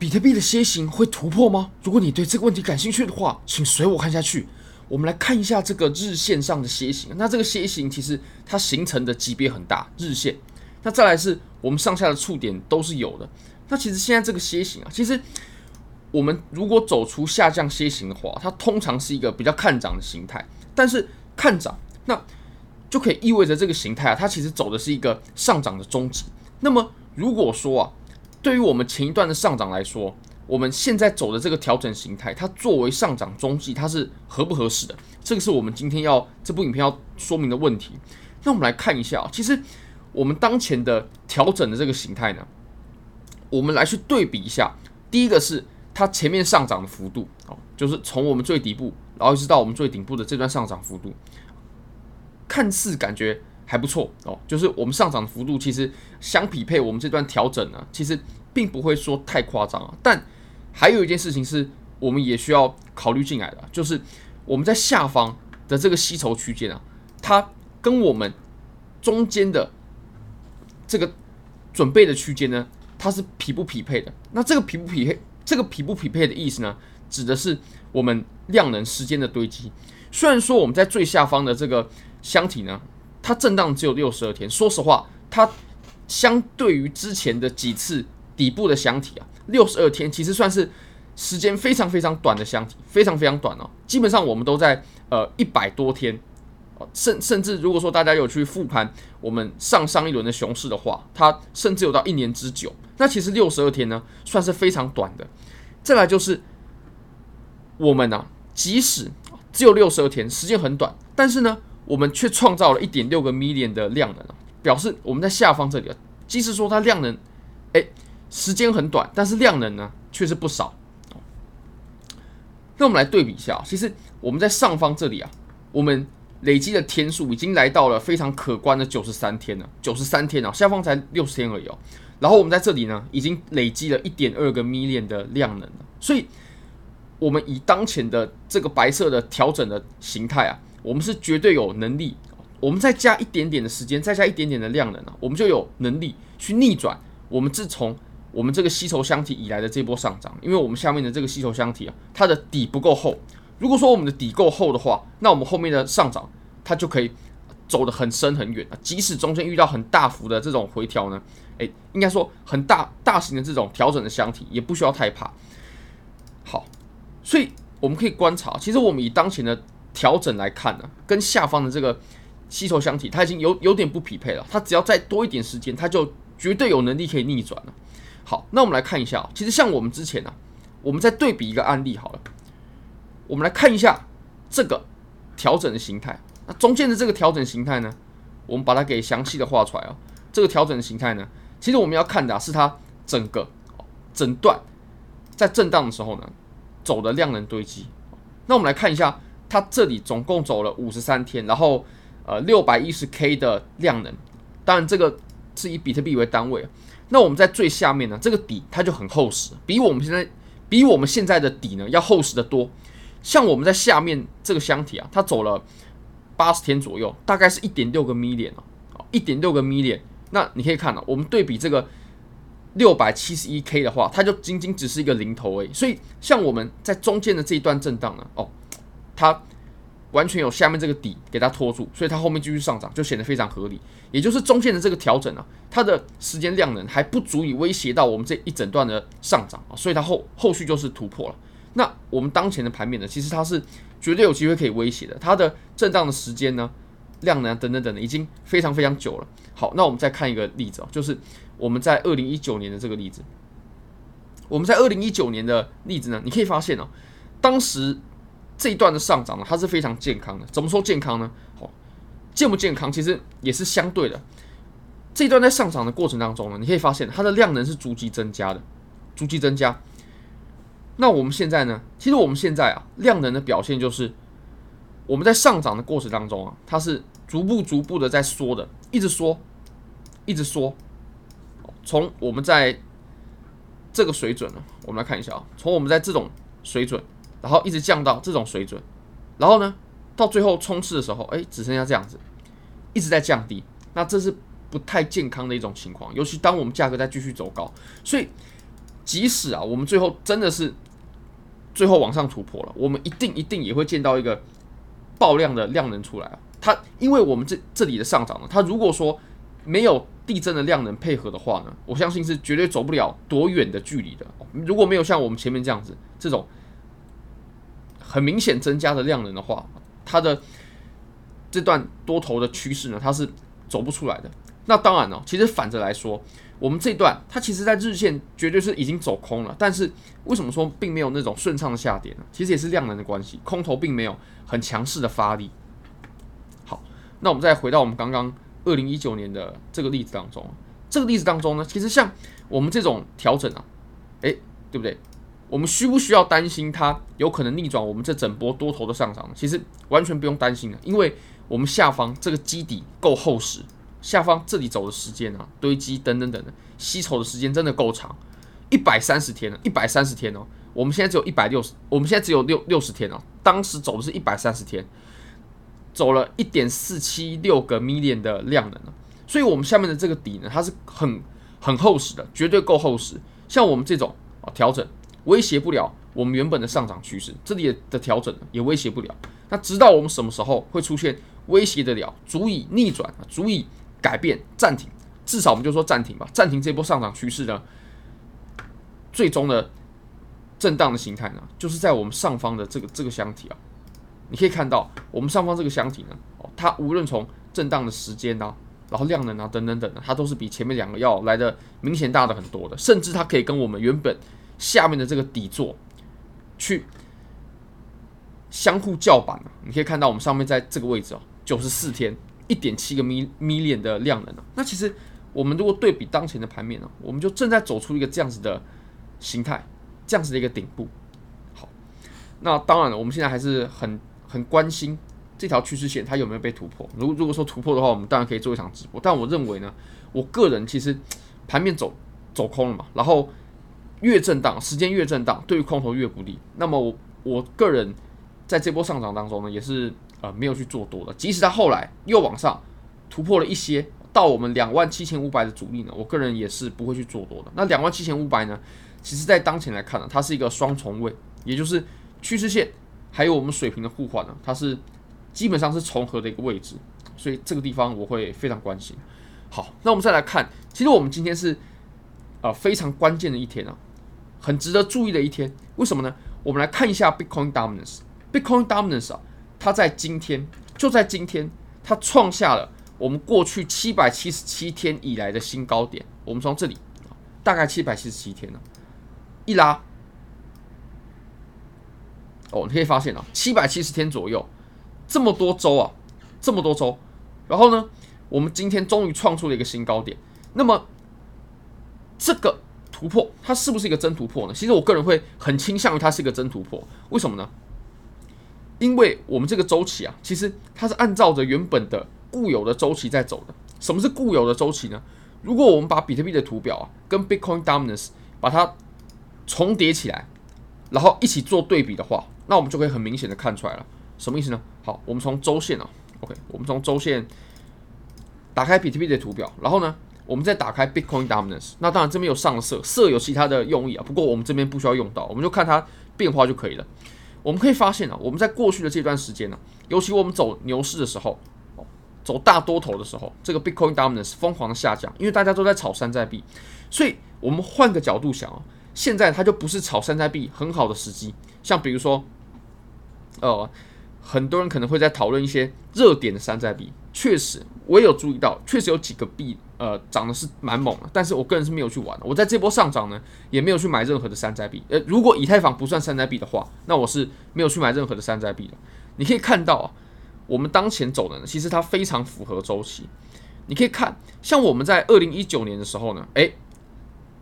比特币的楔形会突破吗？如果你对这个问题感兴趣的话，请随我看下去。我们来看一下这个日线上的楔形。那这个楔形其实它形成的级别很大，日线。那再来是我们上下的触点都是有的。那其实现在这个楔形啊，其实我们如果走出下降楔形的话，它通常是一个比较看涨的形态。但是看涨，那就可以意味着这个形态啊，它其实走的是一个上涨的终极。那么如果说啊，对于我们前一段的上涨来说，我们现在走的这个调整形态，它作为上涨中继，它是合不合适的？这个是我们今天要这部影片要说明的问题。那我们来看一下，其实我们当前的调整的这个形态呢，我们来去对比一下。第一个是它前面上涨的幅度哦，就是从我们最底部，然后一直到我们最顶部的这段上涨幅度，看似感觉。还不错哦，就是我们上涨的幅度其实相匹配我们这段调整呢，其实并不会说太夸张啊。但还有一件事情是我们也需要考虑进来的，就是我们在下方的这个吸筹区间啊，它跟我们中间的这个准备的区间呢，它是匹不匹配的。那这个匹不匹配，这个匹不匹配的意思呢，指的是我们量能时间的堆积。虽然说我们在最下方的这个箱体呢。它震荡只有六十二天，说实话，它相对于之前的几次底部的箱体啊，六十二天其实算是时间非常非常短的箱体，非常非常短哦。基本上我们都在呃一百多天，甚甚至如果说大家有去复盘我们上上一轮的熊市的话，它甚至有到一年之久。那其实六十二天呢，算是非常短的。再来就是我们呢、啊，即使只有六十二天，时间很短，但是呢。我们却创造了一点六个 million 的量能，表示我们在下方这里啊，即使说它量能，哎，时间很短，但是量能呢却是不少。那我们来对比一下，其实我们在上方这里啊，我们累积的天数已经来到了非常可观的九十三天了，九十三天啊，下方才六十天而已哦。然后我们在这里呢，已经累积了一点二个 million 的量能，所以我们以当前的这个白色的调整的形态啊。我们是绝对有能力，我们再加一点点的时间，再加一点点的量能啊，我们就有能力去逆转我们自从我们这个吸筹箱体以来的这波上涨。因为我们下面的这个吸筹箱体啊，它的底不够厚。如果说我们的底够厚的话，那我们后面的上涨它就可以走得很深很远啊。即使中间遇到很大幅的这种回调呢，诶，应该说很大大型的这种调整的箱体也不需要太怕。好，所以我们可以观察，其实我们以当前的。调整来看呢，跟下方的这个吸筹箱体，它已经有有点不匹配了。它只要再多一点时间，它就绝对有能力可以逆转了。好，那我们来看一下，其实像我们之前呢、我们再对比一个案例好了，我们来看一下这个调整的形态。那中间的这个调整形态呢，我们把它给详细的画出来啊。这个调整的形态呢，其实我们要看的、是它整个整段在震荡的时候呢，走的量能堆积。那我们来看一下。它这里总共走了五十三天，然后呃六百一十 K 的量能，当然这个是以比特币为单位。那我们在最下面呢，这个底它就很厚实，比我们现在比我们现在的底呢要厚实得多。像我们在下面这个箱体啊，它走了八十天左右，大概是一点六个 million 啊，一点六个 million。那你可以看到，我们对比这个六百七十一 K 的话，它就仅仅只是一个零头而已。所以像我们在中间的这一段震荡呢，哦。它完全有下面这个底给它拖住，所以它后面继续上涨就显得非常合理。也就是中间的这个调整啊，它的时间量能还不足以威胁到我们这一整段的上涨啊，所以它后后续就是突破了。那我们当前的盘面呢，其实它是绝对有机会可以威胁的。它的震荡的时间呢、量能等等等等，已经非常非常久了。好，那我们再看一个例子啊，就是我们在二零一九年的这个例子。我们在二零一九年的例子呢，你可以发现哦，当时。这一段的上涨呢，它是非常健康的。怎么说健康呢？好，健不健康其实也是相对的。这一段在上涨的过程当中呢，你可以发现它的量能是逐级增加的，逐级增加。那我们现在呢？其实我们现在啊，量能的表现就是我们在上涨的过程当中啊，它是逐步逐步的在缩的，一直缩，一直缩。从我们在这个水准呢，我们来看一下啊，从我们在这种水准。然后一直降到这种水准，然后呢，到最后冲刺的时候，哎，只剩下这样子，一直在降低。那这是不太健康的一种情况，尤其当我们价格在继续走高。所以，即使啊，我们最后真的是最后往上突破了，我们一定一定也会见到一个爆量的量能出来啊。它因为我们这这里的上涨呢，它如果说没有地震的量能配合的话呢，我相信是绝对走不了多远的距离的。如果没有像我们前面这样子这种很明显增加的量能的话，它的这段多头的趋势呢，它是走不出来的。那当然了，其实反着来说。我们这段它其实，在日线绝对是已经走空了，但是为什么说并没有那种顺畅的下跌呢？其实也是量能的关系，空头并没有很强势的发力。好，那我们再回到我们刚刚二零一九年的这个例子当中，这个例子当中呢，其实像我们这种调整啊，诶，对不对？我们需不需要担心它有可能逆转我们这整波多头的上涨？其实完全不用担心的，因为我们下方这个基底够厚实。下方这里走的时间啊，堆积等等等等，吸筹的时间真的够长，一百三十天了，一百三十天哦。我们现在只有一百六十，我们现在只有六六十天哦。当时走的是一百三十天，走了一点四七六个 million 的量能，所以我们下面的这个底呢，它是很很厚实的，绝对够厚实。像我们这种啊调整，威胁不了我们原本的上涨趋势，这里的调整也威胁不了。那直到我们什么时候会出现威胁得了，足以逆转，足以。改变暂停，至少我们就说暂停吧。暂停这波上涨趋势呢，最终的震荡的形态呢，就是在我们上方的这个这个箱体啊。你可以看到，我们上方这个箱体呢，哦，它无论从震荡的时间啊，然后量能啊等等等，它都是比前面两个要来的明显大的很多的。甚至它可以跟我们原本下面的这个底座去相互叫板啊。你可以看到，我们上面在这个位置哦，九十四天。一点七个 mi m i 的量能啊，那其实我们如果对比当前的盘面呢，我们就正在走出一个这样子的形态，这样子的一个顶部。好，那当然了，我们现在还是很很关心这条趋势线它有没有被突破。如果如果说突破的话，我们当然可以做一场直播。但我认为呢，我个人其实盘面走走空了嘛，然后越震荡，时间越震荡，对于空头越不利。那么我我个人在这波上涨当中呢，也是。呃，没有去做多的，即使它后来又往上突破了一些，到我们两万七千五百的阻力呢，我个人也是不会去做多的。那两万七千五百呢，其实在当前来看呢，它是一个双重位，也就是趋势线还有我们水平的互换呢，它是基本上是重合的一个位置，所以这个地方我会非常关心。好，那我们再来看，其实我们今天是呃非常关键的一天啊，很值得注意的一天，为什么呢？我们来看一下 Bitcoin Dominance，Bitcoin Dominance 啊。它在今天，就在今天，它创下了我们过去七百七十七天以来的新高点。我们从这里，大概七百七十七天了，一拉，哦，你可以发现啊，七百七十天左右，这么多周啊，这么多周，然后呢，我们今天终于创出了一个新高点。那么，这个突破它是不是一个真突破呢？其实我个人会很倾向于它是一个真突破。为什么呢？因为我们这个周期啊，其实它是按照着原本的固有的周期在走的。什么是固有的周期呢？如果我们把比特币的图表啊跟 Bitcoin Dominance 把它重叠起来，然后一起做对比的话，那我们就可以很明显的看出来了。什么意思呢？好，我们从周线啊，OK，我们从周线打开比特币的图表，然后呢，我们再打开 Bitcoin Dominance。那当然这边有上色，色有其他的用意啊，不过我们这边不需要用到，我们就看它变化就可以了。我们可以发现啊，我们在过去的这段时间呢，尤其我们走牛市的时候，走大多头的时候，这个 Bitcoin Dominance 疯狂的下降，因为大家都在炒山寨币，所以我们换个角度想啊，现在它就不是炒山寨币很好的时机。像比如说，呃，很多人可能会在讨论一些热点的山寨币，确实我也有注意到，确实有几个币。呃，涨的是蛮猛的，但是我个人是没有去玩的。我在这波上涨呢，也没有去买任何的山寨币。呃，如果以太坊不算山寨币的话，那我是没有去买任何的山寨币的。你可以看到啊，我们当前走的呢，其实它非常符合周期。你可以看，像我们在二零一九年的时候呢，诶，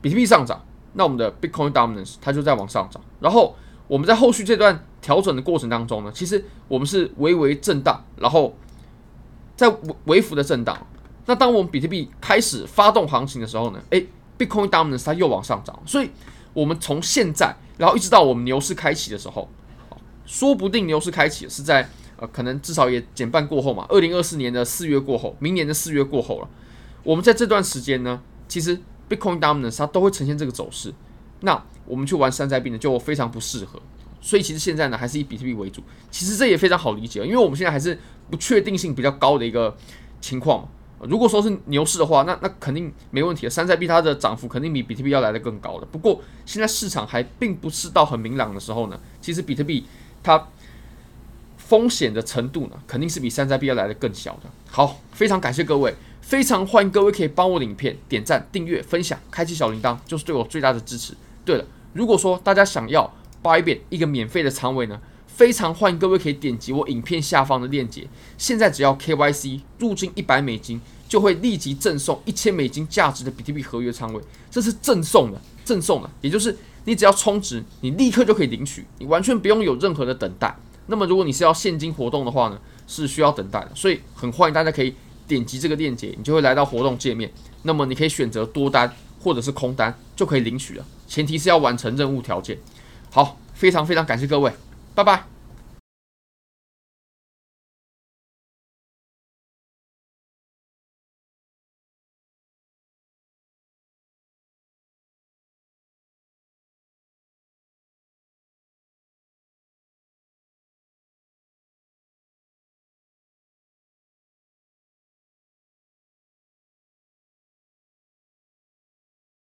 比特币上涨，那我们的 Bitcoin Dominance 它就在往上涨。然后我们在后续这段调整的过程当中呢，其实我们是微微震荡，然后在微幅的震荡。那当我们比特币开始发动行情的时候呢，诶，Bitcoin Dominance 它又往上涨，所以我们从现在，然后一直到我们牛市开启的时候，说不定牛市开启是在呃，可能至少也减半过后嘛，二零二四年的四月过后，明年的四月过后了。我们在这段时间呢，其实 Bitcoin Dominance 它都会呈现这个走势，那我们去玩山寨币呢就非常不适合。所以其实现在呢还是以比特币为主。其实这也非常好理解，因为我们现在还是不确定性比较高的一个情况。如果说是牛市的话，那那肯定没问题的。山寨币它的涨幅肯定比比特币要来得更高的。不过现在市场还并不是到很明朗的时候呢，其实比特币它风险的程度呢，肯定是比山寨币要来得更小的。好，非常感谢各位，非常欢迎各位可以帮我的影片点赞、订阅、分享、开启小铃铛，就是对我最大的支持。对了，如果说大家想要 Bybit 一个免费的仓位呢，非常欢迎各位可以点击我影片下方的链接。现在只要 KYC 入金一百美金，就会立即赠送一千美金价值的比特币合约仓位，这是赠送的，赠送的，也就是你只要充值，你立刻就可以领取，你完全不用有任何的等待。那么如果你是要现金活动的话呢，是需要等待的。所以很欢迎大家可以点击这个链接，你就会来到活动界面。那么你可以选择多单或者是空单，就可以领取了。前提是要完成任务条件。好，非常非常感谢各位，拜拜。